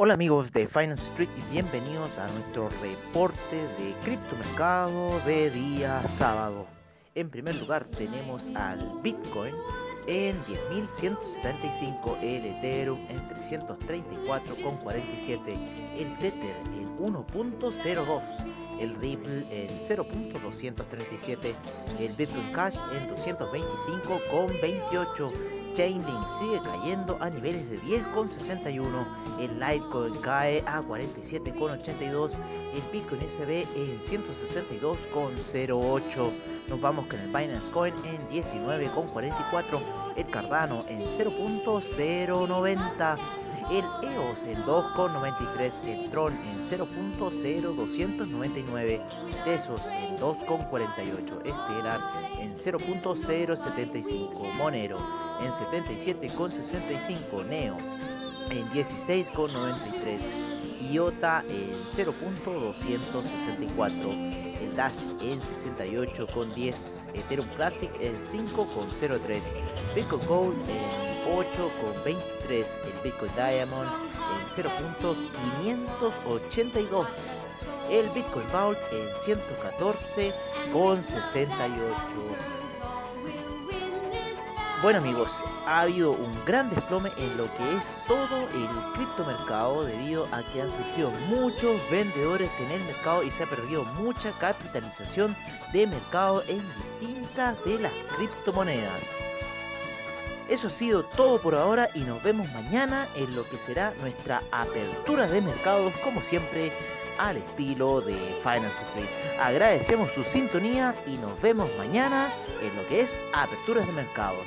Hola amigos de Finance Street y bienvenidos a nuestro reporte de criptomercado de día sábado. En primer lugar tenemos al Bitcoin en 10.175, el Ethereum en 334,47, el Tether en 1.02, el Ripple en 0.237, el Bitcoin Cash en 225,28 Chainlink sigue cayendo a niveles de 10,61, el Litecoin cae a 47,82, el Bitcoin SB en 162,08. Nos vamos con el Binance Coin en 19,44, el Cardano en 0.090, el EOS en 2,93, el Tron en 0.0299, Tesos en 2,48, Estelar en 0.075, Monero en 77,65, Neo en 16,93, IOTA en 0.264, el Dash en 68,10, Ethereum Classic en 5,03, Bitcoin Gold en 8,23, el Bitcoin Diamond en 0.582, el Bitcoin Vault en 114,68. Bueno amigos, ha habido un gran desplome en lo que es todo el criptomercado debido a que han surgido muchos vendedores en el mercado y se ha perdido mucha capitalización de mercado en distintas de las criptomonedas. Eso ha sido todo por ahora y nos vemos mañana en lo que será nuestra apertura de mercados como siempre al estilo de Finance Street. Agradecemos su sintonía y nos vemos mañana en lo que es aperturas de mercados.